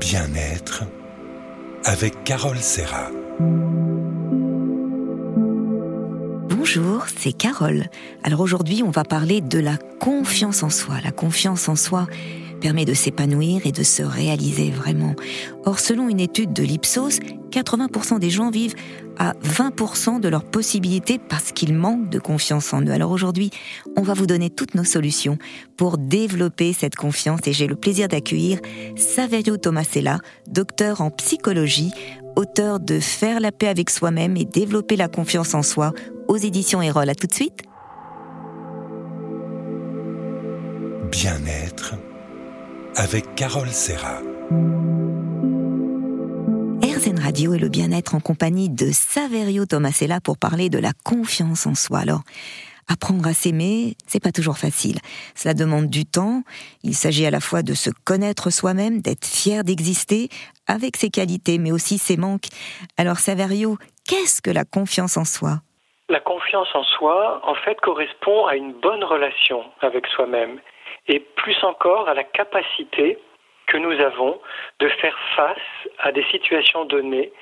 Bien-être avec Carole Serra. Bonjour, c'est Carole. Alors aujourd'hui, on va parler de la confiance en soi. La confiance en soi permet de s'épanouir et de se réaliser vraiment. Or, selon une étude de l'Ipsos, 80% des gens vivent à 20% de leurs possibilités parce qu'ils manquent de confiance en eux. Alors aujourd'hui, on va vous donner toutes nos solutions pour développer cette confiance et j'ai le plaisir d'accueillir Saverio Tomasella, docteur en psychologie, auteur de Faire la paix avec soi-même et développer la confiance en soi aux éditions Erol. À tout de suite. Bien-être avec Carole Serra. RZN Radio et le bien-être en compagnie de Saverio Tomasella pour parler de la confiance en soi. Alors, apprendre à s'aimer, c'est pas toujours facile. Cela demande du temps. Il s'agit à la fois de se connaître soi-même, d'être fier d'exister avec ses qualités, mais aussi ses manques. Alors, Saverio, qu'est-ce que la confiance en soi? La confiance en soi, en fait, correspond à une bonne relation avec soi-même et plus encore à la capacité que nous avons de faire face à des situations données,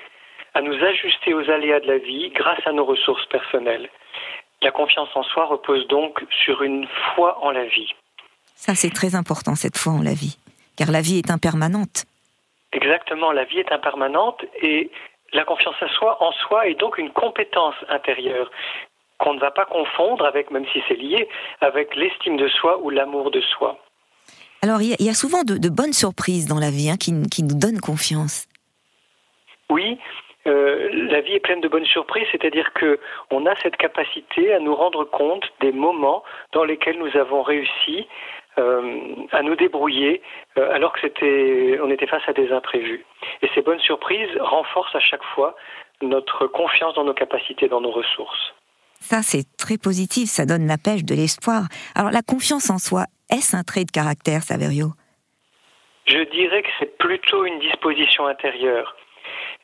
à nous ajuster aux aléas de la vie grâce à nos ressources personnelles. La confiance en soi repose donc sur une foi en la vie. Ça, c'est très important, cette foi en la vie, car la vie est impermanente. Exactement, la vie est impermanente et la confiance en soi, en soi est donc une compétence intérieure qu'on ne va pas confondre avec, même si c'est lié, avec l'estime de soi ou l'amour de soi. Alors, il y, a souvent de, bonnes surprises dans la vie hein, qui, nous donnent confiance. Oui, euh, la vie est pleine de bonnes surprises, c'est-à-dire que on a cette capacité à nous rendre compte des moments dans lesquels nous avons réussi euh, à nous débrouiller euh, alors que c'était, on était face à des imprévus. Et ces bonnes surprises renforcent à chaque fois notre confiance dans nos capacités, dans nos ressources. Ça, c'est très positif, ça donne la pêche, de l'espoir. Alors, la confiance en soi, est-ce un trait de caractère, Saverio? Je dirais que c'est plutôt une disposition intérieure.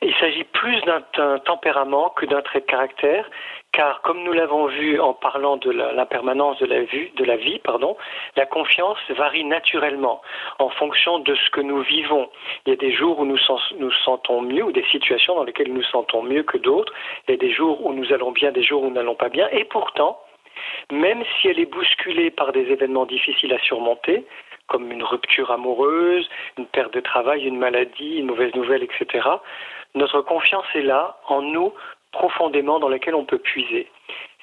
Il s'agit plus d'un tempérament que d'un trait de caractère, car comme nous l'avons vu en parlant de l'impermanence de la, de la vie, pardon, la confiance varie naturellement en fonction de ce que nous vivons. Il y a des jours où nous nous sentons mieux, ou des situations dans lesquelles nous sentons mieux que d'autres. Il y a des jours où nous allons bien, des jours où nous n'allons pas bien. Et pourtant, même si elle est bousculée par des événements difficiles à surmonter, comme une rupture amoureuse, une perte de travail, une maladie, une mauvaise nouvelle, etc., notre confiance est là, en nous, profondément, dans laquelle on peut puiser.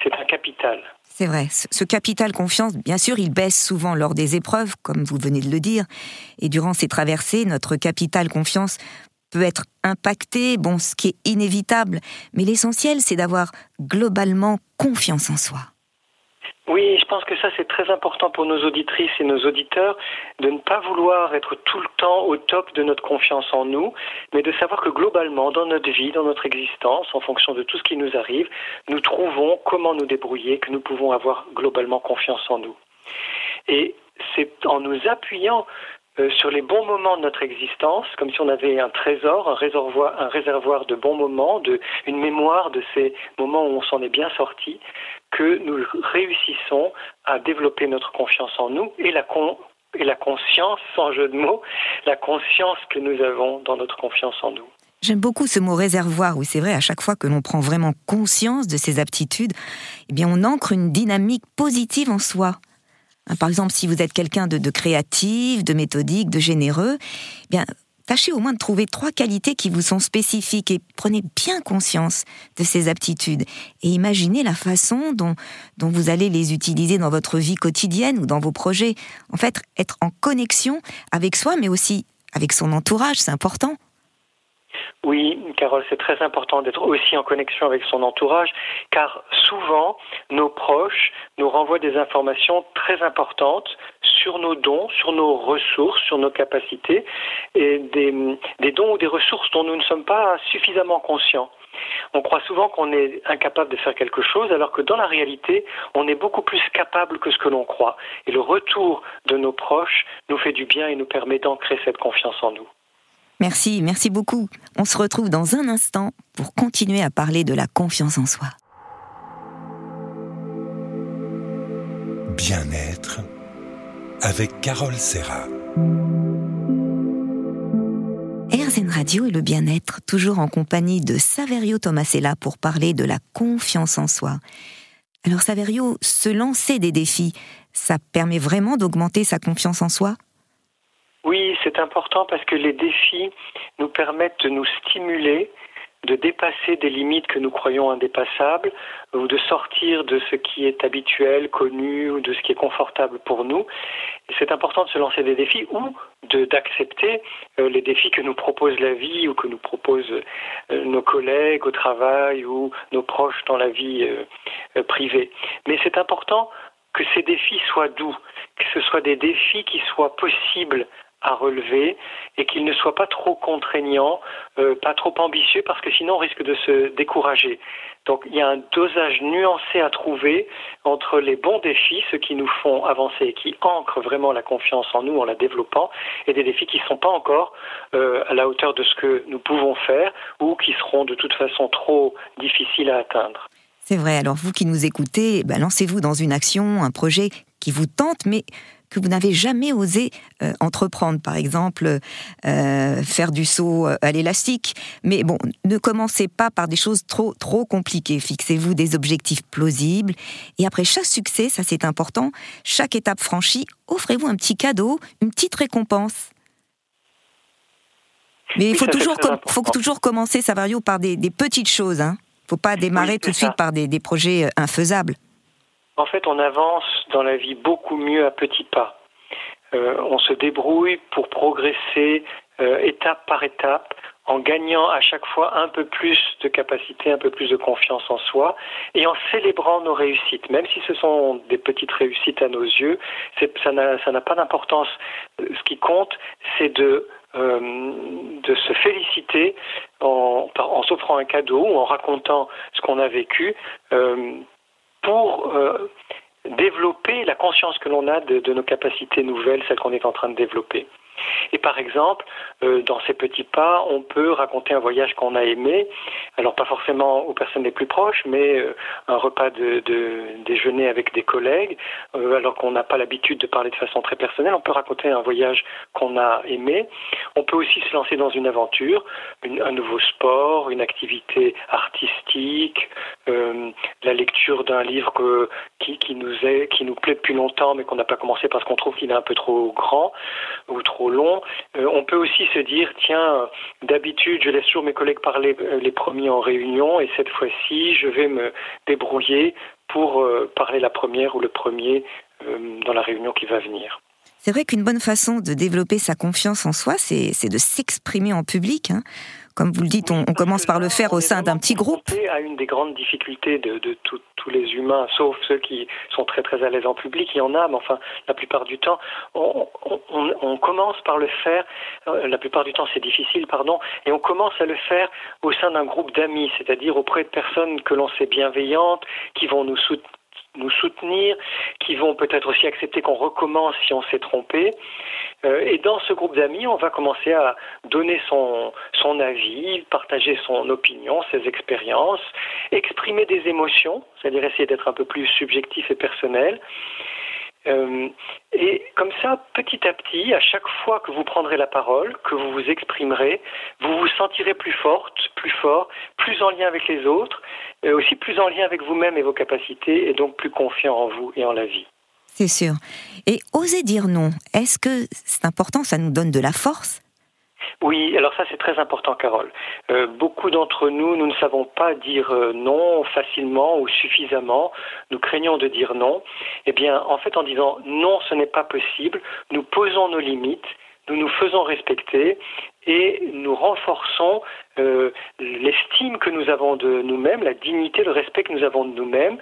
C'est un capital. C'est vrai. Ce capital confiance, bien sûr, il baisse souvent lors des épreuves, comme vous venez de le dire. Et durant ces traversées, notre capital confiance peut être impacté, bon, ce qui est inévitable. Mais l'essentiel, c'est d'avoir globalement confiance en soi. Oui, je pense que ça c'est très important pour nos auditrices et nos auditeurs de ne pas vouloir être tout le temps au top de notre confiance en nous, mais de savoir que globalement, dans notre vie, dans notre existence, en fonction de tout ce qui nous arrive, nous trouvons comment nous débrouiller, que nous pouvons avoir globalement confiance en nous. Et c'est en nous appuyant euh, sur les bons moments de notre existence, comme si on avait un trésor, un réservoir, un réservoir de bons moments, de, une mémoire de ces moments où on s'en est bien sorti, que nous réussissons à développer notre confiance en nous et la, et la conscience, sans jeu de mots, la conscience que nous avons dans notre confiance en nous. J'aime beaucoup ce mot réservoir, où c'est vrai, à chaque fois que l'on prend vraiment conscience de ses aptitudes, eh bien, on ancre une dynamique positive en soi. Hein, par exemple, si vous êtes quelqu'un de, de, créatif, de méthodique, de généreux, eh bien, tâchez au moins de trouver trois qualités qui vous sont spécifiques et prenez bien conscience de ces aptitudes et imaginez la façon dont, dont vous allez les utiliser dans votre vie quotidienne ou dans vos projets. En fait, être en connexion avec soi, mais aussi avec son entourage, c'est important. Oui, Carole, c'est très important d'être aussi en connexion avec son entourage, car souvent, nos proches nous renvoient des informations très importantes sur nos dons, sur nos ressources, sur nos capacités, et des, dons ou des ressources dont nous ne sommes pas suffisamment conscients. On croit souvent qu'on est incapable de faire quelque chose, alors que dans la réalité, on est beaucoup plus capable que ce que l'on croit. Et le retour de nos proches nous fait du bien et nous permet d'ancrer cette confiance en nous. Merci, merci beaucoup. On se retrouve dans un instant pour continuer à parler de la confiance en soi. Bien-être avec Carole Serra. radio et le bien-être, toujours en compagnie de Saverio Tomasella pour parler de la confiance en soi. Alors Saverio, se lancer des défis, ça permet vraiment d'augmenter sa confiance en soi? Oui, c'est important parce que les défis nous permettent de nous stimuler de dépasser des limites que nous croyons indépassables ou de sortir de ce qui est habituel, connu ou de ce qui est confortable pour nous. C'est important de se lancer des défis ou d'accepter euh, les défis que nous propose la vie ou que nous proposent euh, nos collègues au travail ou nos proches dans la vie euh, privée. Mais c'est important que ces défis soient doux, que ce soient des défis qui soient possibles à relever et qu'il ne soit pas trop contraignant, euh, pas trop ambitieux, parce que sinon on risque de se décourager. Donc il y a un dosage nuancé à trouver entre les bons défis, ceux qui nous font avancer et qui ancrent vraiment la confiance en nous en la développant, et des défis qui ne sont pas encore euh, à la hauteur de ce que nous pouvons faire ou qui seront de toute façon trop difficiles à atteindre. C'est vrai, alors vous qui nous écoutez, ben lancez-vous dans une action, un projet qui vous tente, mais que vous n'avez jamais osé euh, entreprendre. Par exemple, euh, faire du saut euh, à l'élastique. Mais bon, ne commencez pas par des choses trop, trop compliquées. Fixez-vous des objectifs plausibles. Et après chaque succès, ça c'est important, chaque étape franchie, offrez-vous un petit cadeau, une petite récompense. Mais il faut, toujours, faut toujours commencer, Savario, par des, petites choses. Il hein. ne faut pas démarrer tout de suite par des projets infaisables. En fait, on avance dans la vie beaucoup mieux à petits pas. Euh, on se débrouille pour progresser euh, étape par étape en gagnant à chaque fois un peu plus de capacité, un peu plus de confiance en soi et en célébrant nos réussites. Même si ce sont des petites réussites à nos yeux, ça n'a pas d'importance. Ce qui compte, c'est de euh, se féliciter en, s'offrant un cadeau ou en racontant ce qu'on a vécu pour euh, développer la conscience que l'on a de, de, nos capacités nouvelles, celles qu'on est en train de développer. Et par exemple, euh, dans ces petits pas, on peut raconter un voyage qu'on a aimé, alors pas forcément aux personnes les plus proches, mais euh, un repas de, déjeuner avec des collègues, euh, alors qu'on n'a pas l'habitude de parler de façon très personnelle, on peut raconter un voyage qu'on a aimé. On peut aussi se lancer dans une aventure, un nouveau sport, une activité artistique, la lecture d'un livre qui, nous qui nous plaît depuis longtemps, mais qu'on n'a pas commencé parce qu'on trouve qu'il est un peu trop grand ou trop long. On peut aussi se dire, tiens, d'habitude, je laisse toujours mes collègues parler euh, les premiers en réunion, et cette fois-ci, je vais me débrouiller pour euh, parler la première ou le premier dans la réunion qui va venir. C'est vrai qu'une bonne façon de développer sa confiance en soi, c'est de s'exprimer en public. Hein. Comme vous le dites, on, commence par le faire au sein d'un petit groupe. à une des grandes difficultés de, tous les humains, sauf ceux qui sont très très à l'aise en public, il y en a, mais enfin, la plupart du temps, on, commence par le faire, euh, la plupart du temps c'est difficile, pardon, et on commence à le faire au sein d'un groupe d'amis, c'est-à-dire auprès de personnes que l'on sait bienveillantes, qui vont nous soutenir nous soutenir, qui vont peut-être aussi accepter qu'on recommence si on s'est trompé. Euh, et dans ce groupe d'amis, on va commencer à donner son, son avis, partager son opinion, ses expériences, exprimer des émotions, c'est-à-dire essayer d'être un peu plus subjectif et personnel. Euh, et comme ça, petit à petit, à chaque fois que vous prendrez la parole, que vous vous exprimerez, vous vous sentirez plus forte, plus fort, plus en lien avec les autres, aussi plus en lien avec vous-même et vos capacités, et donc plus confiant en vous et en la vie. C'est sûr. Et oser dire non, est-ce que c'est important, ça nous donne de la force? Oui, alors ça c'est très important, Carole. Euh, beaucoup d'entre nous, nous ne savons pas dire euh, non facilement ou suffisamment. Nous craignons de dire non. Eh bien, en fait, en disant non, ce n'est pas possible, nous posons nos limites, nous nous faisons respecter et nous renforçons euh, l'estime que nous avons de nous-mêmes, la dignité, le respect que nous avons de nous-mêmes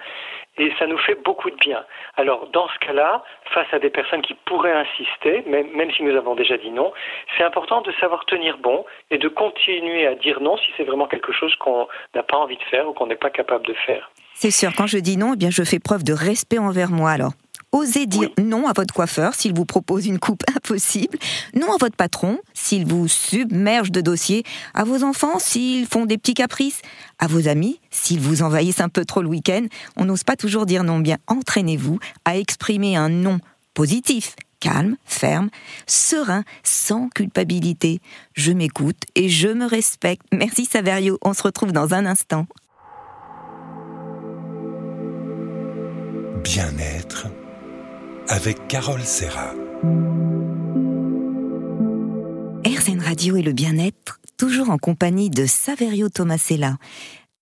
et ça nous fait beaucoup de bien. Alors, dans ce cas-là, face à des personnes qui pourraient insister, même, si nous avons déjà dit non, c'est important de savoir tenir bon et de continuer à dire non si c'est vraiment quelque chose qu'on n'a pas envie de faire ou qu'on n'est pas capable de faire. C'est sûr, quand je dis non, eh bien, je fais preuve de respect envers moi. Alors, Osez dire non à votre coiffeur s'il vous propose une coupe impossible, non à votre patron s'il vous submerge de dossiers, à vos enfants s'ils font des petits caprices, à vos amis s'ils vous envahissent un peu trop le week-end. On n'ose pas toujours dire non. Bien, entraînez-vous à exprimer un non positif calme, ferme, serein, sans culpabilité. Je m'écoute et je me respecte. Merci Saverio, on se retrouve dans un instant. Bien-être avec Carole Serra. RZN Radio et le bien-être, toujours en compagnie de Saverio Tomasella.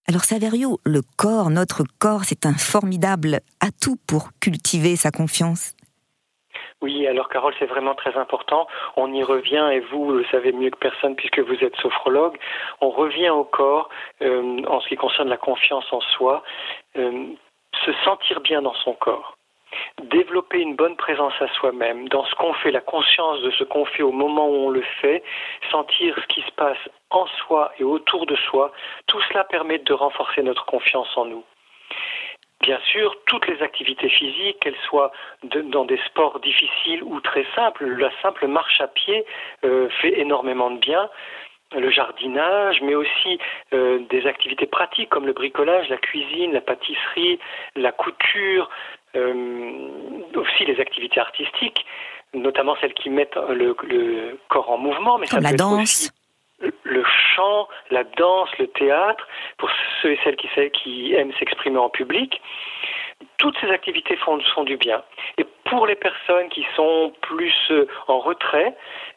Alors Saverio, le corps, notre corps, c'est un formidable atout pour cultiver sa confiance. Oui, alors Carole, c'est vraiment très important. On y revient, et vous le savez mieux que personne puisque vous êtes sophrologue, on revient au corps euh, en ce qui concerne la confiance en soi, euh, se sentir bien dans son corps développer une bonne présence à soi-même, dans ce qu'on fait, la conscience de ce qu'on fait au moment où on le fait, sentir ce qui se passe en soi et autour de soi, tout cela permet de renforcer notre confiance en nous. Bien sûr, toutes les activités physiques, qu'elles soient dans des sports difficiles ou très simples, la simple marche à pied euh, fait énormément de bien le jardinage, mais aussi euh, des activités pratiques comme le bricolage, la cuisine, la pâtisserie, la couture, aussi les activités artistiques, notamment celles qui mettent le, corps en mouvement, mais ça la danse. le chant, la danse, le théâtre, pour ceux et celles qui, qui aiment s'exprimer en public. Toutes ces activités font, font, du bien. Et pour les personnes qui sont plus euh, en retrait,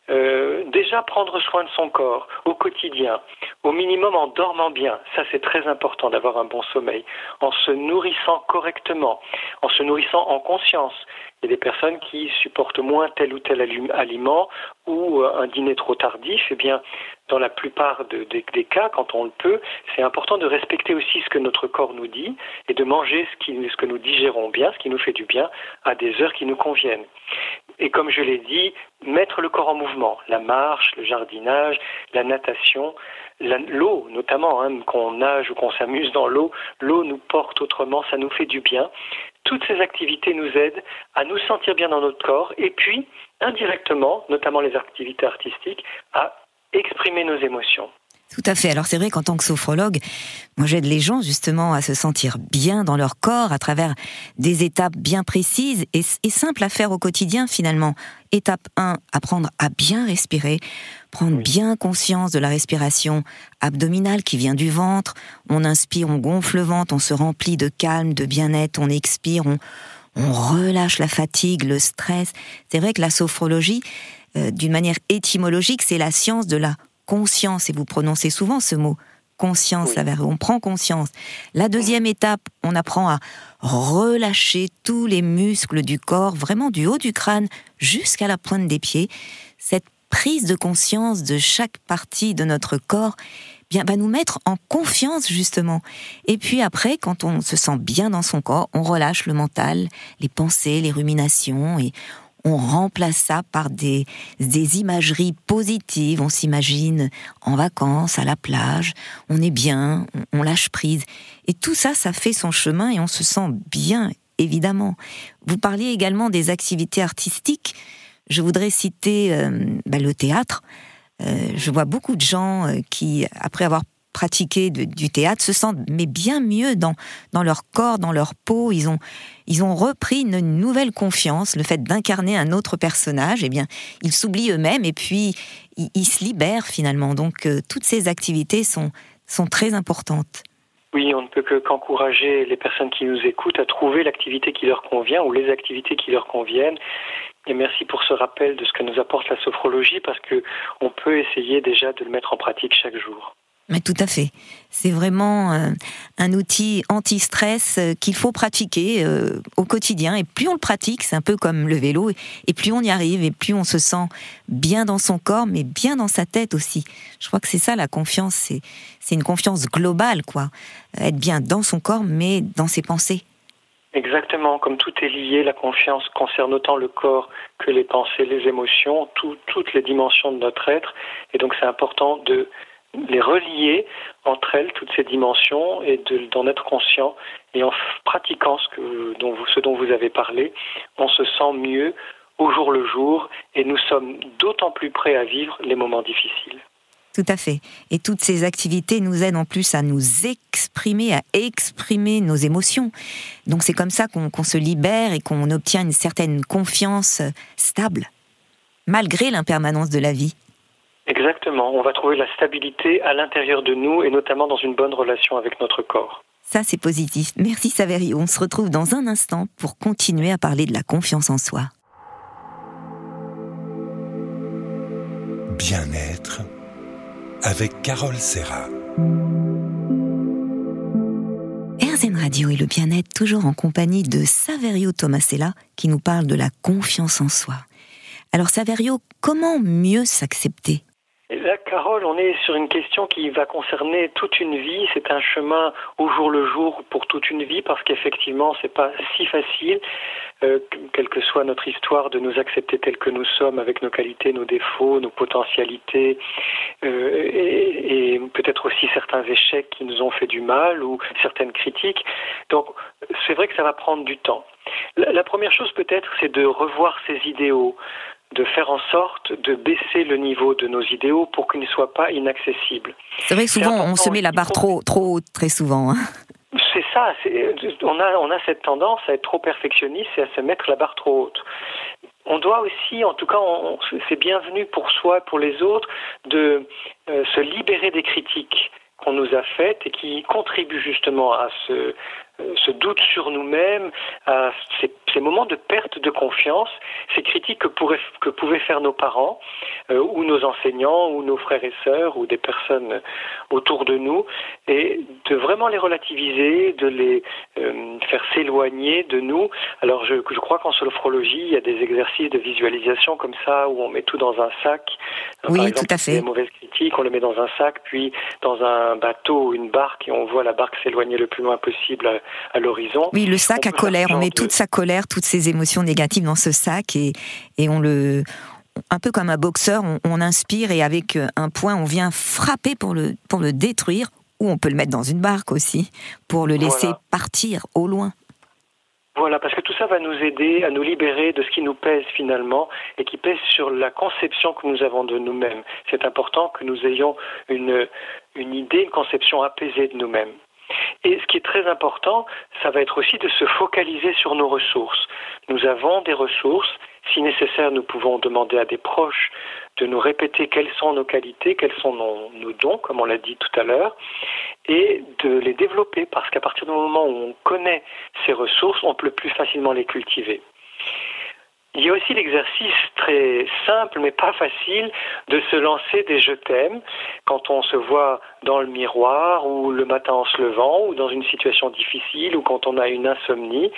euh, déjà prendre soin de son corps au quotidien, au minimum en dormant bien, ça c'est très important d'avoir un bon sommeil, en se nourrissant correctement, en se nourrissant en conscience. Il y a des personnes qui supportent moins tel ou tel aliment ou euh, un dîner trop tardif. Eh bien, dans la plupart des cas, quand on le peut, c'est important de respecter aussi ce que notre corps nous dit et de manger ce, que nous digérons bien, ce qui nous fait du bien, à des heures qui nous conviennent. Et comme je l'ai dit, mettre le corps en mouvement, la marche, le jardinage, la natation, l'eau notamment, hein, qu'on nage ou qu'on s'amuse dans l'eau, l'eau nous porte autrement, ça nous fait du bien. Toutes ces activités nous aident à nous sentir bien dans notre corps et puis, indirectement, notamment les activités artistiques, à exprimer nos émotions. Tout à fait. Alors c'est vrai qu'en tant que sophrologue, moi j'aide les gens justement à se sentir bien dans leur corps à travers des étapes bien précises et, simples à faire au quotidien finalement. Étape 1, apprendre à bien respirer, prendre bien conscience de la respiration abdominale qui vient du ventre. On inspire, on gonfle le ventre, on se remplit de calme, de bien-être, on expire, on, on relâche la fatigue, le stress. C'est vrai que la sophrologie, euh, d'une manière étymologique, c'est la science de la conscience, et vous prononcez souvent ce mot, conscience, on prend conscience. La deuxième étape, on apprend à relâcher tous les muscles du corps, vraiment du haut du crâne jusqu'à la pointe des pieds. Cette prise de conscience de chaque partie de notre corps bien, va nous mettre en confiance justement. Et puis après, quand on se sent bien dans son corps, on relâche le mental, les pensées, les ruminations, et on remplace ça par des, des imageries positives. On s'imagine en vacances, à la plage, on est bien, on, lâche prise. Et tout ça, ça fait son chemin et on se sent bien, évidemment. Vous parliez également des activités artistiques. Je voudrais citer euh, bah, le théâtre. Euh, je vois beaucoup de gens euh, qui, après avoir pratiqué du théâtre se sentent mais bien mieux dans, dans leur corps, dans leur peau. Ils ont, ils ont repris une nouvelle confiance, le fait d'incarner un autre personnage. Eh bien, ils s'oublient eux-mêmes et puis ils, se libèrent finalement. Donc, euh, toutes ces activités sont, sont très importantes. Oui, on ne peut qu'encourager les personnes qui nous écoutent à trouver l'activité qui leur convient ou les activités qui leur conviennent. Et merci pour ce rappel de ce que nous apporte la sophrologie parce que on peut essayer déjà de le mettre en pratique chaque jour. Mais tout à fait. C'est vraiment euh, un outil anti-stress euh, qu'il faut pratiquer euh, au quotidien. Et plus on le pratique, c'est un peu comme le vélo, et plus on y arrive, et plus on se sent bien dans son corps, mais bien dans sa tête aussi. Je crois que c'est ça la confiance. C'est, c'est une confiance globale, quoi. Être bien dans son corps, mais dans ses pensées. Exactement, comme tout est lié, la confiance concerne autant le corps que les pensées, les émotions, toutes les dimensions de notre être. Et donc c'est important de les relier entre elles, toutes ces dimensions, et d'en être conscient. Et en pratiquant ce, que, dont vous, ce dont vous avez parlé, on se sent mieux au jour le jour, et nous sommes d'autant plus prêts à vivre les moments difficiles. Tout à fait. Et toutes ces activités nous aident en plus à nous exprimer, à exprimer nos émotions. Donc c'est comme ça qu'on se libère et qu'on obtient une certaine confiance stable, malgré l'impermanence de la vie. Exactement. On va trouver la stabilité à l'intérieur de nous et notamment dans une bonne relation avec notre corps. Ça, c'est positif. Merci Saverio. On se retrouve dans un instant pour continuer à parler de la confiance en soi. Bien-être avec Carole Serra. RZN Radio et le bien-être toujours en compagnie de Saverio Tomasella qui nous parle de la confiance en soi. Alors Saverio, comment mieux s'accepter? On est sur une question qui va concerner toute une vie. C'est un chemin au jour le jour pour toute une vie parce qu'effectivement, c'est pas si facile, euh, quelle que soit notre histoire, de nous accepter tels que nous sommes avec nos qualités, nos défauts, nos potentialités euh, et, et peut-être aussi certains échecs qui nous ont fait du mal ou certaines critiques. Donc, c'est vrai que ça va prendre du temps. La, la première chose peut-être, c'est de revoir ses idéaux, de faire en sorte de baisser le niveau de nos idéaux pour qu'ils ne soient pas inaccessibles. C'est vrai que souvent on se met la barre trop, trop haute très souvent. Hein. C'est ça, on a, on a cette tendance à être trop perfectionniste et à se mettre la barre trop haute. On doit aussi, en tout cas, c'est bienvenu pour soi, pour les autres, de euh, se libérer des critiques qu'on nous a faites et qui contribuent justement à ce, ce doute sur nous-mêmes, à ces, ces, moments de perte de confiance, ces critiques que, pourraient, que pouvaient faire nos parents euh, ou nos enseignants ou nos frères et sœurs ou des personnes autour de nous, et de vraiment les relativiser, de les euh, faire s'éloigner de nous. Alors je, je crois qu'en sophrologie, il y a des exercices de visualisation comme ça où on met tout dans un sac. Oui, Par exemple, tout à fait. Des mauvaises critiques, on le met dans un sac, puis dans un bateau ou une barque, et on voit la barque s'éloigner le plus loin possible à l'horizon. Oui, le sac à colère. On met toute sa colère, toutes ses émotions négatives dans ce sac et, et on le. Un peu comme un boxeur, on, inspire et avec un point, on vient frapper pour le, pour le détruire, ou on peut le mettre dans une barque aussi, pour le laisser partir au loin. Voilà, parce que tout ça va nous aider à nous libérer de ce qui nous pèse finalement et qui pèse sur la conception que nous avons de nous-mêmes. C'est important que nous ayons une, une idée, une conception apaisée de nous-mêmes. Et ce qui est très important, ça va être aussi de se focaliser sur nos ressources. Nous avons des ressources. Si nécessaire, nous pouvons demander à des proches de nous répéter quelles sont nos qualités, quels sont nos, nos dons, comme on l'a dit tout à l'heure, et de les développer, parce qu'à partir du moment où on connaît ces ressources, on peut plus facilement les cultiver. Il y a aussi l'exercice très simple mais pas facile de se lancer des je t'aime quand on se voit dans le miroir ou le matin en se levant ou dans une situation difficile ou quand on a une insomnie,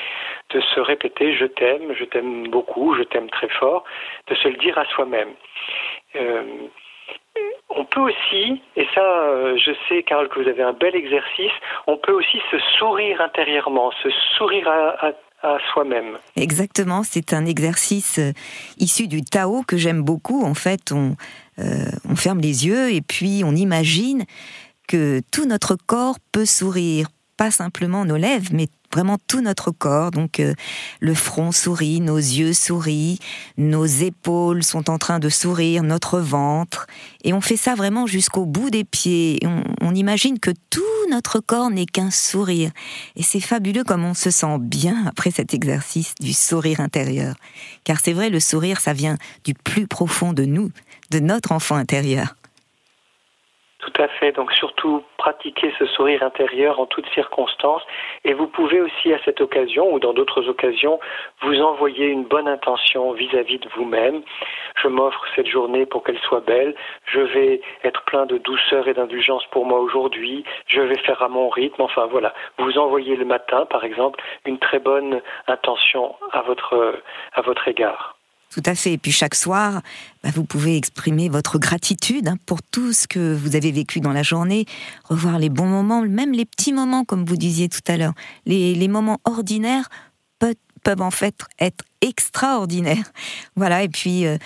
de se répéter je t'aime, je t'aime beaucoup, je t'aime très fort, de se le dire à soi-même. Euh, on peut aussi, et ça euh, je sais Carl que vous avez un bel exercice, on peut aussi se sourire intérieurement, se sourire à, à à soi-même. Exactement, c'est un exercice euh, issu du Tao que j'aime beaucoup. En fait, on, euh, on ferme les yeux et puis on imagine que tout notre corps peut sourire, pas simplement nos lèvres, mais vraiment tout notre corps. Donc euh, le front sourit, nos yeux sourient, nos épaules sont en train de sourire, notre ventre. Et on fait ça vraiment jusqu'au bout des pieds. On, on, imagine que tout notre corps n'est qu'un sourire. Et c'est fabuleux comme on se sent bien après cet exercice du sourire intérieur. Car c'est vrai, le sourire, ça vient du plus profond de nous, de notre enfant intérieur. Tout à fait. Donc surtout pratiquer ce sourire intérieur en toutes circonstances. Et vous pouvez aussi à cette occasion ou dans d'autres occasions vous envoyer une bonne intention vis-à-vis de vous-même. Je m'offre cette journée pour qu'elle soit belle. Je vais être plein de douceur et d'indulgence pour moi aujourd'hui. Je vais faire à mon rythme. Enfin voilà. Vous envoyez le matin, par exemple, une très bonne intention à votre, à votre égard. Tout à fait. Et puis chaque soir, bah, vous pouvez exprimer votre gratitude hein, pour tout ce que vous avez vécu dans la journée, revoir les bons moments, même les petits moments, comme vous disiez tout à l'heure. Les, les, moments ordinaires peuvent, peuvent, en fait être extraordinaires. Voilà. Et puis. Euh,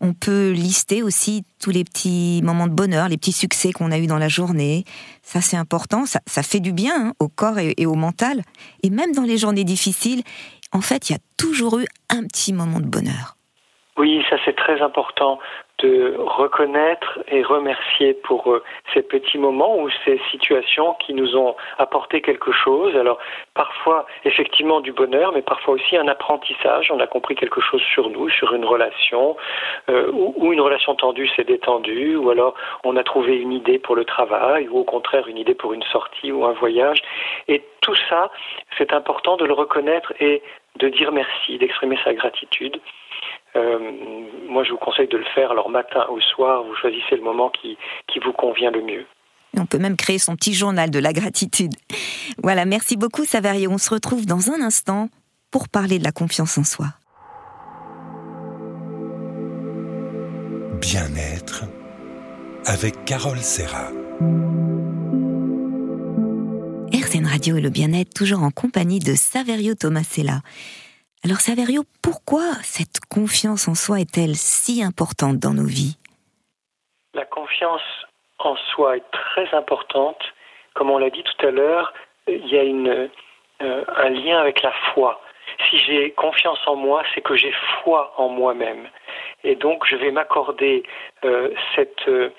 on peut lister aussi tous les petits moments de bonheur, les petits succès qu'on a eu dans la journée. Ça, c'est important. Ça, ça, fait du bien hein, au corps et au mental. Et même dans les journées difficiles, en fait, il y a toujours eu un petit moment de bonheur. Oui, ça c'est très important de reconnaître et remercier pour euh, ces petits moments ou ces situations qui nous ont apporté quelque chose. Alors parfois effectivement du bonheur, mais parfois aussi un apprentissage. On a compris quelque chose sur nous, sur une relation, euh, ou, une relation tendue s'est détendue, ou alors on a trouvé une idée pour le travail, ou au contraire une idée pour une sortie ou un voyage. Et tout ça, c'est important de le reconnaître et de dire merci, d'exprimer sa gratitude. Euh, moi, je vous conseille de le faire. Alors, matin ou soir, vous choisissez le moment qui, qui vous convient le mieux. On peut même créer son petit journal de la gratitude. Voilà, merci beaucoup Saverio. On se retrouve dans un instant pour parler de la confiance en soi. Bien-être avec Carole Serra. RZN Radio et le bien-être, toujours en compagnie de Saverio Tomasella. Alors Saverio, pourquoi cette confiance en soi est-elle si importante dans nos vies? La confiance en soi est très importante. Comme on l'a dit tout à l'heure, il y a euh, un lien avec la foi. Si j'ai confiance en moi, c'est que j'ai foi en moi-même. Et donc je vais m'accorder euh, cette... Euh,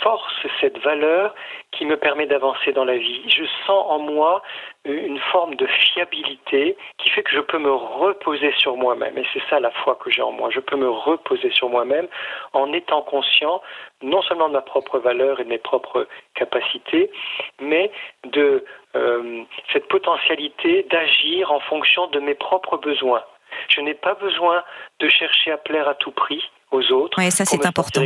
force, cette valeur qui me permet d'avancer dans la vie. Je sens en moi une forme de fiabilité qui fait que je peux me reposer sur moi-même. Et c'est ça la foi que j'ai en moi. Je peux me reposer sur moi-même en étant conscient non seulement de ma propre valeur et de mes propres capacités, mais de euh, cette potentialité d'agir en fonction de mes propres besoins. Je n'ai pas besoin de chercher à plaire à tout prix aux autres. Oui, ça c'est important.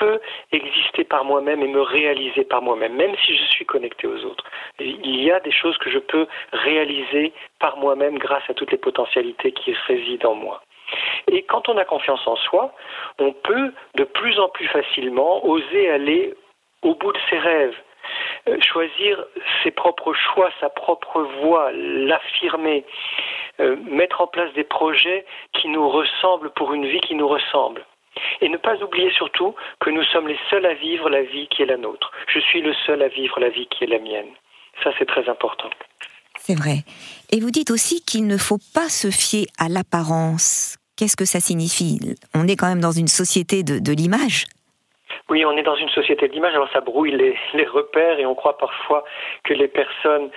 Peux exister par moi-même et me réaliser par moi-même, même si je suis connecté aux autres. Il y a des choses que je peux réaliser par moi-même grâce à toutes les potentialités qui résident en moi. Et quand on a confiance en soi, on peut de plus en plus facilement oser aller au bout de ses rêves, euh, choisir ses propres choix, sa propre voie, l'affirmer, euh, mettre en place des projets qui nous ressemblent pour une vie qui nous ressemble. Et ne pas oublier surtout que nous sommes les seuls à vivre la vie qui est la nôtre. Je suis le seul à vivre la vie qui est la mienne. Ça, c'est très important. C'est vrai. Et vous dites aussi qu'il ne faut pas se fier à l'apparence. Qu'est-ce que ça signifie? On est quand même dans une société de, de l'image. Oui, on est dans une société d'image, alors ça brouille les, les, repères et on croit parfois que les personnes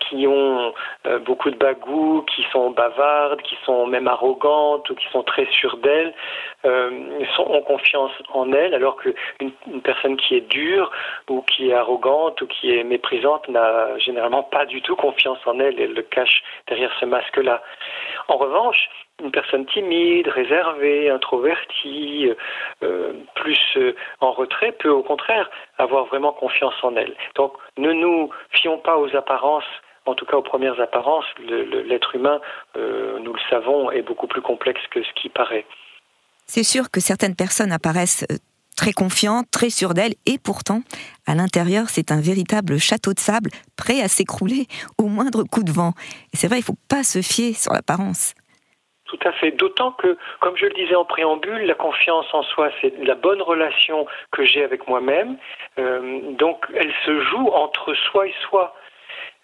qui ont euh, beaucoup de bagou, qui sont bavardes, qui sont même arrogantes ou qui sont très sûres d'elles, euh, ont confiance en elles, alors qu'une une personne qui est dure ou qui est arrogante ou qui est méprisante n'a généralement pas du tout confiance en elle elle le cache derrière ce masque-là. En revanche, une personne timide, réservée, introvertie, euh, euh, plus euh, en retrait, peut au contraire avoir vraiment confiance en elle. Donc ne nous fions pas aux apparences, en tout cas aux premières apparences. L'être humain, nous le savons, est beaucoup plus complexe que ce qui paraît. C'est sûr que certaines personnes apparaissent très confiantes, très sûres d'elles, et pourtant, à l'intérieur, c'est un véritable château de sable, prêt à s'écrouler au moindre coup de vent. Et c'est vrai, il ne faut pas se fier sur l'apparence. Tout à fait. D'autant que, comme je le disais en préambule, la confiance en soi, c'est la bonne relation que j'ai avec moi-même. Euh, donc, elle se joue entre soi et soi.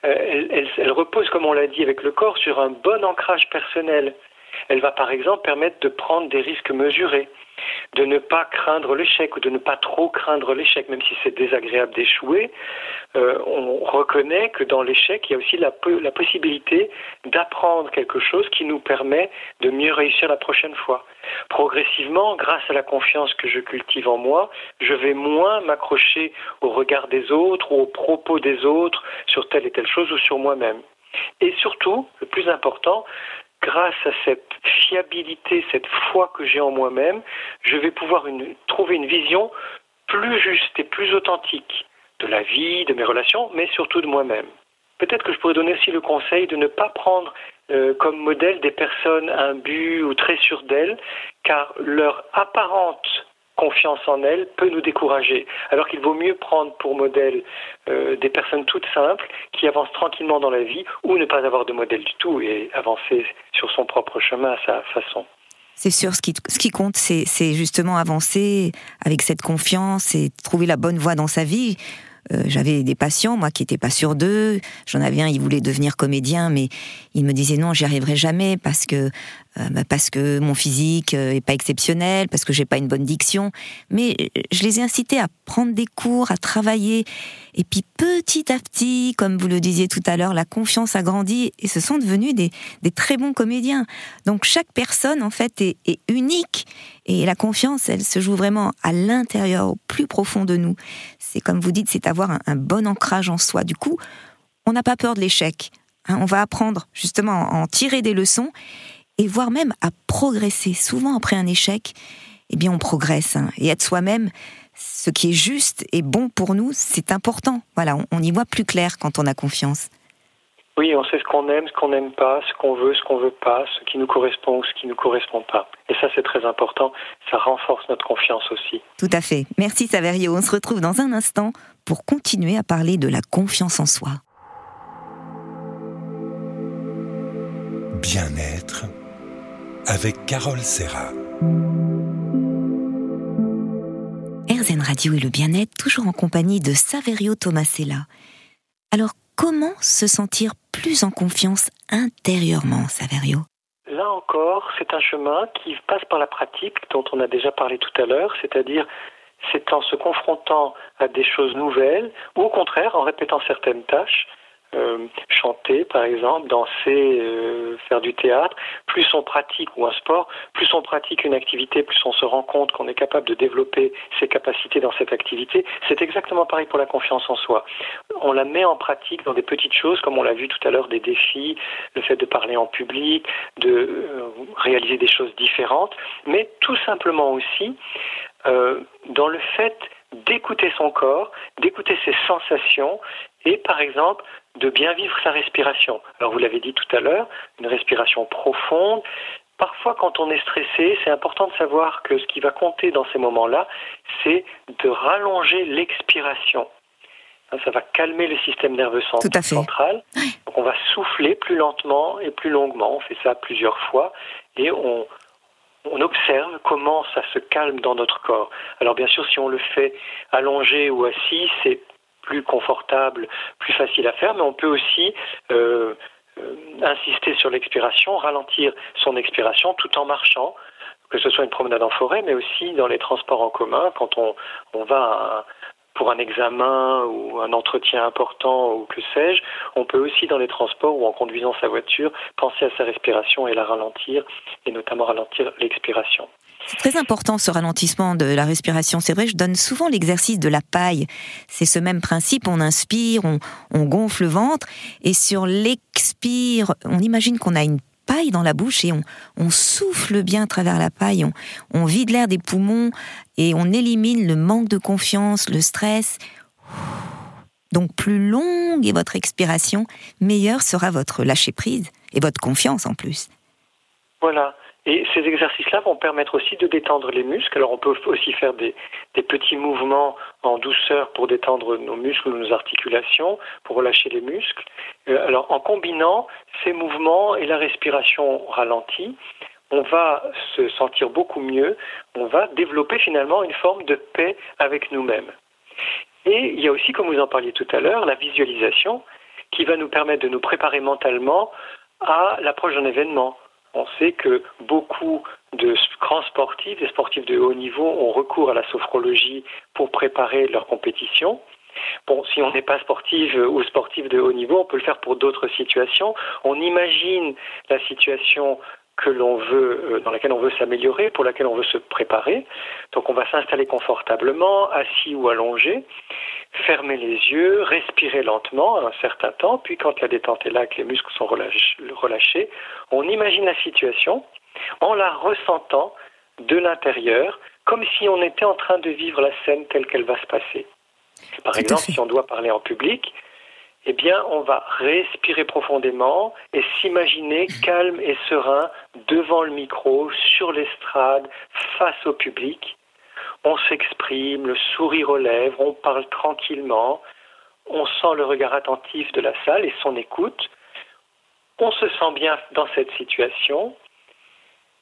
Euh, elle, repose, comme on l'a dit avec le corps, sur un bon ancrage personnel. Elle va par exemple permettre de prendre des risques mesurés de ne pas craindre l'échec ou de ne pas trop craindre l'échec, même si c'est désagréable d'échouer. Euh, on reconnaît que dans l'échec, il y a aussi la possibilité d'apprendre quelque chose qui nous permet de mieux réussir la prochaine fois. Progressivement, grâce à la confiance que je cultive en moi, je vais moins m'accrocher au regard des autres ou aux propos des autres sur telle et telle chose ou sur moi-même. Et surtout, le plus important, grâce à cette fiabilité, cette foi que j'ai en moi-même, je vais pouvoir trouver une vision plus juste et plus authentique de la vie, de mes relations, mais surtout de moi-même. Peut-être que je pourrais donner aussi le conseil de ne pas prendre euh, comme modèle des personnes imbues ou très sûres d'elles, car leur apparente confiance en elles peut nous décourager. Alors qu'il vaut mieux prendre pour modèle euh, des personnes toutes simples qui avancent tranquillement dans la vie ou ne pas avoir de modèle du tout et avancer sur son propre chemin à sa façon. C'est sûr, ce qui, ce qui compte, c'est justement avancer avec cette confiance et trouver la bonne voie dans sa vie. Euh, j'avais des patients, moi, qui n'étaient pas sûrs d'eux. J'en avais un, il voulait devenir comédien, mais il me disait non, j'y arriverai jamais parce que parce que mon physique euh, est pas exceptionnel, parce que j'ai pas une bonne diction, mais je les ai incités à prendre des cours, à travailler, et puis petit à petit, comme vous le disiez tout à l'heure, la confiance a grandi et ce sont devenus des, très bons comédiens. Donc chaque personne en fait est, unique et la confiance, elle se joue vraiment à l'intérieur, au plus profond de nous. C'est comme vous dites, c'est avoir un, bon ancrage en soi. Du coup, on n'a pas peur de l'échec. Hein. on va apprendre justement à en tirer des leçons et voire même à progresser. Souvent après un échec, eh bien on progresse. Hein. Et être soi-même, ce qui est juste et bon pour nous, c'est important. Voilà, on, y voit plus clair quand on a confiance. Oui, on sait ce qu'on aime, ce qu'on n'aime pas, ce qu'on veut, ce qu'on veut pas, ce qui nous correspond ou ce qui ne nous correspond pas. Et ça, c'est très important. Ça renforce notre confiance aussi. Tout à fait. Merci Saverio. On se retrouve dans un instant pour continuer à parler de la confiance en soi. Bien-être avec Carole Serra. RZN Radio et le bien-être, toujours en compagnie de Saverio Tomasella. Alors, comment se sentir plus en confiance intérieurement, Saverio? Là encore, c'est un chemin qui passe par la pratique dont on a déjà parlé tout à l'heure, c'est-à-dire c'est en se confrontant à des choses nouvelles ou au contraire en répétant certaines tâches chanter par exemple, danser, euh, faire du théâtre, plus on pratique ou un sport, plus on pratique une activité, plus on se rend compte qu'on est capable de développer ses capacités dans cette activité. C'est exactement pareil pour la confiance en soi. On la met en pratique dans des petites choses, comme on l'a vu tout à l'heure, des défis, le fait de parler en public, de euh, réaliser des choses différentes, mais tout simplement aussi dans le fait d'écouter son corps, d'écouter ses sensations et par exemple de bien vivre sa respiration. Alors vous l'avez dit tout à l'heure, une respiration profonde. Parfois quand on est stressé, c'est important de savoir que ce qui va compter dans ces moments-là, c'est de rallonger l'expiration. Ça va calmer le système nerveux central. Donc on va souffler plus lentement et plus longuement. On fait ça plusieurs fois et on, on observe comment ça se calme dans notre corps. Alors bien sûr, si on le fait allongé ou assis, c'est plus confortable, plus facile à faire, mais on peut aussi euh, euh, insister sur l'expiration, ralentir son expiration tout en marchant, que ce soit une promenade en forêt, mais aussi dans les transports en commun, quand on, on va pour un examen ou un entretien important ou que sais-je, on peut aussi dans les transports ou en conduisant sa voiture penser à sa respiration et la ralentir, et notamment ralentir l'expiration. C'est très important ce ralentissement de la respiration. C'est vrai, je donne souvent l'exercice de la paille. C'est ce même principe, on inspire, on, gonfle le ventre, et sur l'expire, on imagine qu'on a une paille dans la bouche et on, souffle bien à travers la paille, on, on vide l'air des poumons et on élimine le manque de confiance, le stress. Donc plus longue est votre expiration, meilleure sera votre lâcher prise et votre confiance en plus. Voilà. Et ces exercices-là vont permettre aussi de détendre les muscles. Alors on peut aussi faire des, petits mouvements en douceur pour détendre nos muscles ou nos articulations, pour relâcher les muscles. Euh, alors en combinant ces mouvements et la respiration ralentie, on va se sentir beaucoup mieux, on va développer finalement une forme de paix avec nous-mêmes. Et il y a aussi, comme vous en parliez tout à l'heure, la visualisation qui va nous permettre de nous préparer mentalement à l'approche d'un événement, on sait que beaucoup de grands sportifs, des sportifs de haut niveau, ont recours à la sophrologie pour préparer leur compétition. Bon, si on n'est pas sportif ou sportif de haut niveau, on peut le faire pour d'autres situations. On imagine la situation que l'on veut, euh, dans laquelle on veut s'améliorer, pour laquelle on veut se préparer. Donc on va s'installer confortablement, assis ou allongé, fermer les yeux, respirer lentement un certain temps, puis quand la détente est là, que les muscles sont relâchés, on imagine la situation en la ressentant de l'intérieur, comme si on était en train de vivre la scène telle qu'elle va se passer. Par exemple, si on doit parler en public, eh bien, on va respirer profondément et s'imaginer calme et serein devant le micro, sur l'estrade, face au public. On s'exprime, le sourire aux lèvres, on parle tranquillement, on sent le regard attentif de la salle et son écoute. On se sent bien dans cette situation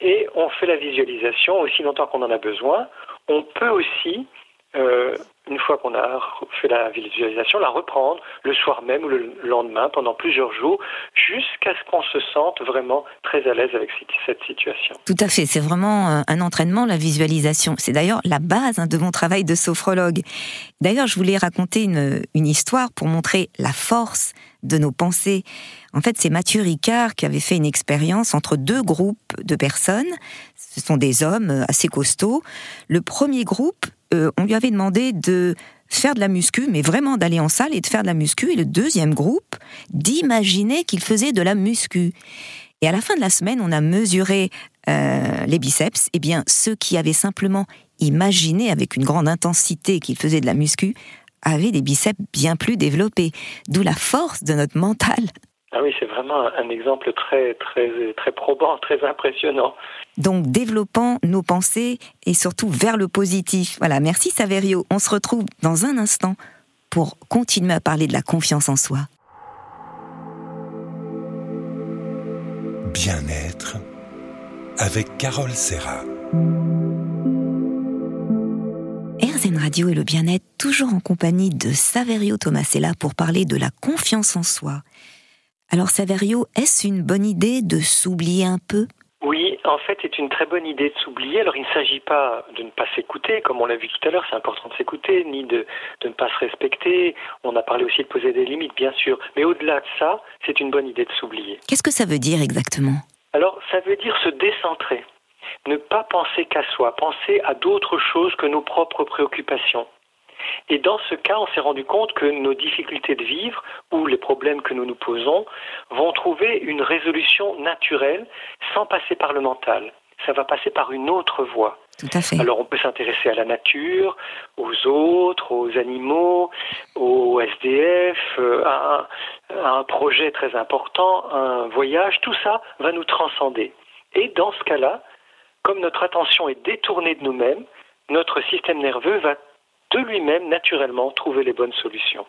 et on fait la visualisation aussi longtemps qu'on en a besoin. On peut aussi euh, une fois qu'on a fait la visualisation, la reprendre le soir même ou le lendemain pendant plusieurs jours jusqu'à ce qu'on se sente vraiment très à l'aise avec cette situation. Tout à fait, c'est vraiment euh, un entraînement, la visualisation. C'est d'ailleurs la base hein, de mon travail de sophrologue. D'ailleurs, je voulais raconter une, histoire pour montrer la force de nos pensées. En fait, c'est Mathieu Ricard qui avait fait une expérience entre deux groupes de personnes. Ce sont des hommes euh, assez costauds. Le premier groupe, euh, on lui avait demandé de faire de la muscu, mais vraiment d'aller en salle et de faire de la muscu. Et le deuxième groupe, d'imaginer qu'il faisait de la muscu. Et à la fin de la semaine, on a mesuré euh, les biceps. Eh bien, ceux qui avaient simplement imaginé avec une grande intensité qu'ils faisaient de la muscu avaient des biceps bien plus développés. D'où la force de notre mental. Ah oui, c'est vraiment un exemple très, très, très probant, très impressionnant. Donc, développant nos pensées et surtout vers le positif. Voilà, merci Saverio. On se retrouve dans un instant pour continuer à parler de la confiance en soi. Bien-être avec Carole Serra. RZN Radio et le bien-être, toujours en compagnie de Saverio Tomasella pour parler de la confiance en soi. Alors Saverio, est-ce une bonne idée de s'oublier un peu? Oui, en fait, c'est une très bonne idée de s'oublier. Alors, il ne s'agit pas de ne pas s'écouter, comme on l'a vu tout à l'heure, c'est important de s'écouter, ni de, de, ne pas se respecter. On a parlé aussi de poser des limites, bien sûr. Mais au-delà de ça, c'est une bonne idée de s'oublier. Qu'est-ce que ça veut dire exactement? Alors, ça veut dire se décentrer. Ne pas penser qu'à soi, penser à d'autres choses que nos propres préoccupations. Et dans ce cas, on s'est rendu compte que nos difficultés de vivre ou les problèmes que nous nous posons vont trouver une résolution naturelle sans passer par le mental. Ça va passer par une autre voie. Tout à fait. Alors on peut s'intéresser à la nature, aux autres, aux animaux, au SDF, euh, à un, à un projet très important, un voyage, tout ça va nous transcender. Et dans ce cas-là, comme notre attention est détournée de nous-mêmes, notre système nerveux va de lui-même naturellement trouver les bonnes solutions.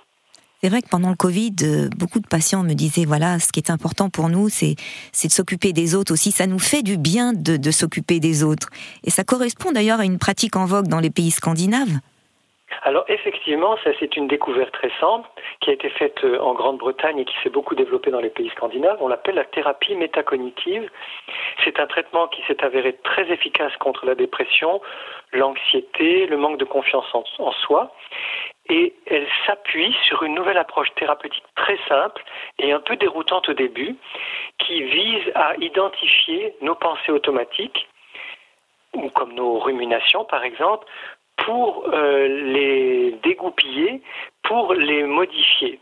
C'est vrai que pendant le Covid, euh, beaucoup de patients me disaient voilà, ce qui est important pour nous, c'est de s'occuper des autres aussi. Ça nous fait du bien de, de s'occuper des autres. Et ça correspond d'ailleurs à une pratique en vogue dans les pays scandinaves. Alors effectivement, ça c'est une découverte récente qui a été faite euh, en Grande-Bretagne et qui s'est beaucoup développée dans les pays scandinaves. On l'appelle la thérapie métacognitive. C'est un traitement qui s'est avéré très efficace contre la dépression, l'anxiété, le manque de confiance en, soi. Et elle s'appuie sur une nouvelle approche thérapeutique très simple et un peu déroutante au début, qui vise à identifier nos pensées automatiques ou comme nos ruminations par exemple, pour euh, les dégoupiller, pour les modifier.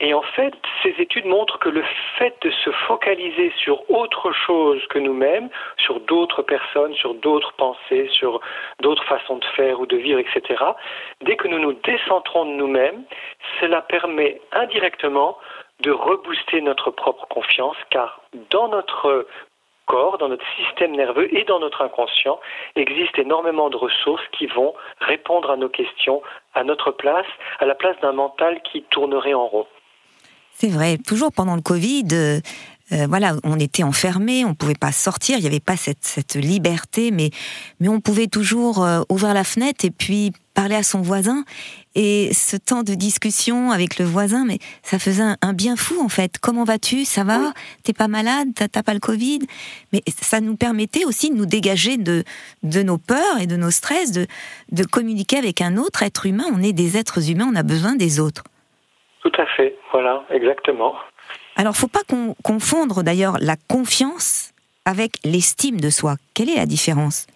Et en fait, ces études montrent que le fait de se focaliser sur autre chose que nous-mêmes, sur d'autres personnes, sur d'autres pensées, sur d'autres façons de faire ou de vivre, etc., dès que nous nous décentrons de nous-mêmes, cela permet indirectement de rebooster notre propre confiance, car dans notre corps, dans notre système nerveux et dans notre inconscient, existe énormément de ressources qui vont répondre à nos questions à notre place, à la place d'un mental qui tournerait en rond. C'est vrai, toujours pendant le Covid, euh, euh, voilà, on était enfermés, on pouvait pas sortir, il n'y avait pas cette, cette liberté, mais, mais on pouvait toujours euh, ouvrir la fenêtre et puis parler à son voisin. Et ce temps de discussion avec le voisin, mais ça faisait un, bien fou en fait. Comment vas-tu? Ça va? T'es pas malade? T'as pas le Covid? Mais ça nous permettait aussi de nous dégager de, de nos peurs et de nos stress, de, de communiquer avec un autre être humain. On est des êtres humains, on a besoin des autres. Tout à fait, voilà, exactement. Alors, faut pas confondre d'ailleurs la confiance avec l'estime de soi. Quelle est la différence?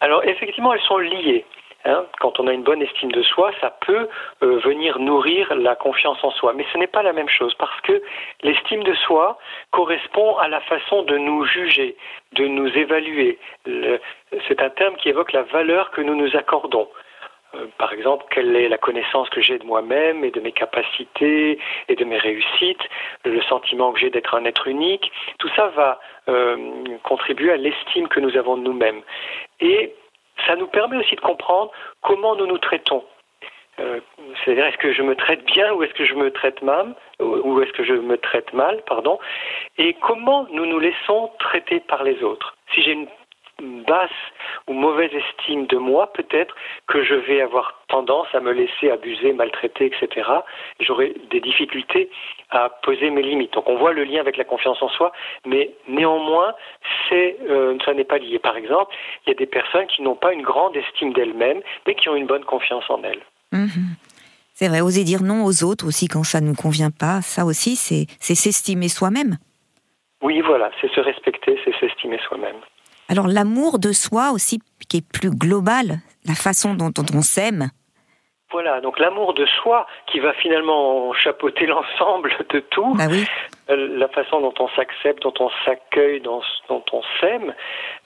Alors, effectivement, elles sont liées. Hein, quand on a une bonne estime de soi, ça peut euh, venir nourrir la confiance en soi. Mais ce n'est pas la même chose parce que l'estime de soi correspond à la façon de nous juger, de nous évaluer. C'est un terme qui évoque la valeur que nous nous accordons. Euh, par exemple, quelle est la connaissance que j'ai de moi-même et de mes capacités et de mes réussites, le sentiment que j'ai d'être un être unique, tout ça va euh, contribuer à l'estime que nous avons de nous-mêmes. Et ça nous permet aussi de comprendre comment nous nous traitons. Euh, c'est-à-dire, est-ce que je me traite bien ou est-ce que je me traite mal, ou est-ce que je me traite mal, pardon, et comment nous nous laissons traiter par les autres. Si j'ai une basse ou mauvaise estime de moi, peut-être que je vais avoir tendance à me laisser abuser, maltraiter, etc. J'aurai des difficultés à poser mes limites. Donc on voit le lien avec la confiance en soi, mais néanmoins, c'est, euh, ça n'est pas lié. Par exemple, il y a des personnes qui n'ont pas une grande estime d'elles-mêmes, mais qui ont une bonne confiance en elles. Mhm. C'est vrai, oser dire non aux autres aussi quand ça ne nous convient pas, ça aussi, c'est s'estimer soi-même. Oui, voilà, c'est se respecter, c'est s'estimer soi-même. Alors l'amour de soi aussi, qui est plus global, la façon dont, on s'aime. Voilà, donc l'amour de soi qui va finalement chapeauter l'ensemble de tout. Bah oui. Euh, la façon dont on s'accepte, dont on s'accueille, dont, on s'aime,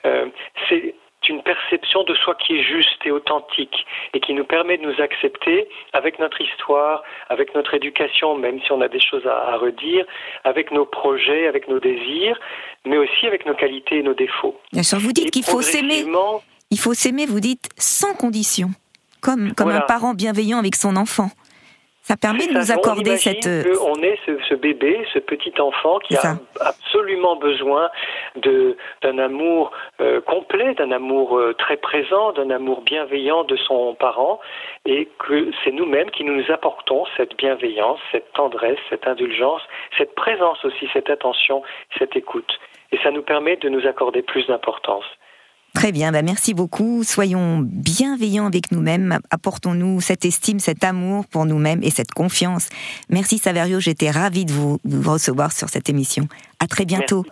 euh, c'est une perception de soi qui est juste et authentique et qui nous permet de nous accepter avec notre histoire, avec notre éducation, même si on a des choses à, redire, avec nos projets, avec nos désirs, mais aussi avec nos qualités et nos défauts. Bien sûr, vous dites qu'il faut s'aimer. Il faut s'aimer, vous dites, sans condition, comme, comme un parent bienveillant avec son enfant. Ça permet de nous accorder cette. Euh, on est ce, bébé, ce petit enfant qui a absolument besoin de d'un amour euh, complet, d'un amour euh, très présent, d'un amour bienveillant de son parent, et que c'est nous-mêmes qui nous apportons cette bienveillance, cette tendresse, cette indulgence, cette présence aussi, cette attention, cette écoute. Et ça nous permet de nous accorder plus d'importance. Très bien, bah merci beaucoup. Soyons bienveillants avec nous-mêmes. Apportons-nous cette estime, cet amour pour nous-mêmes et cette confiance. Merci Saverio, j'étais ravie de vous, recevoir sur cette émission. À très bientôt.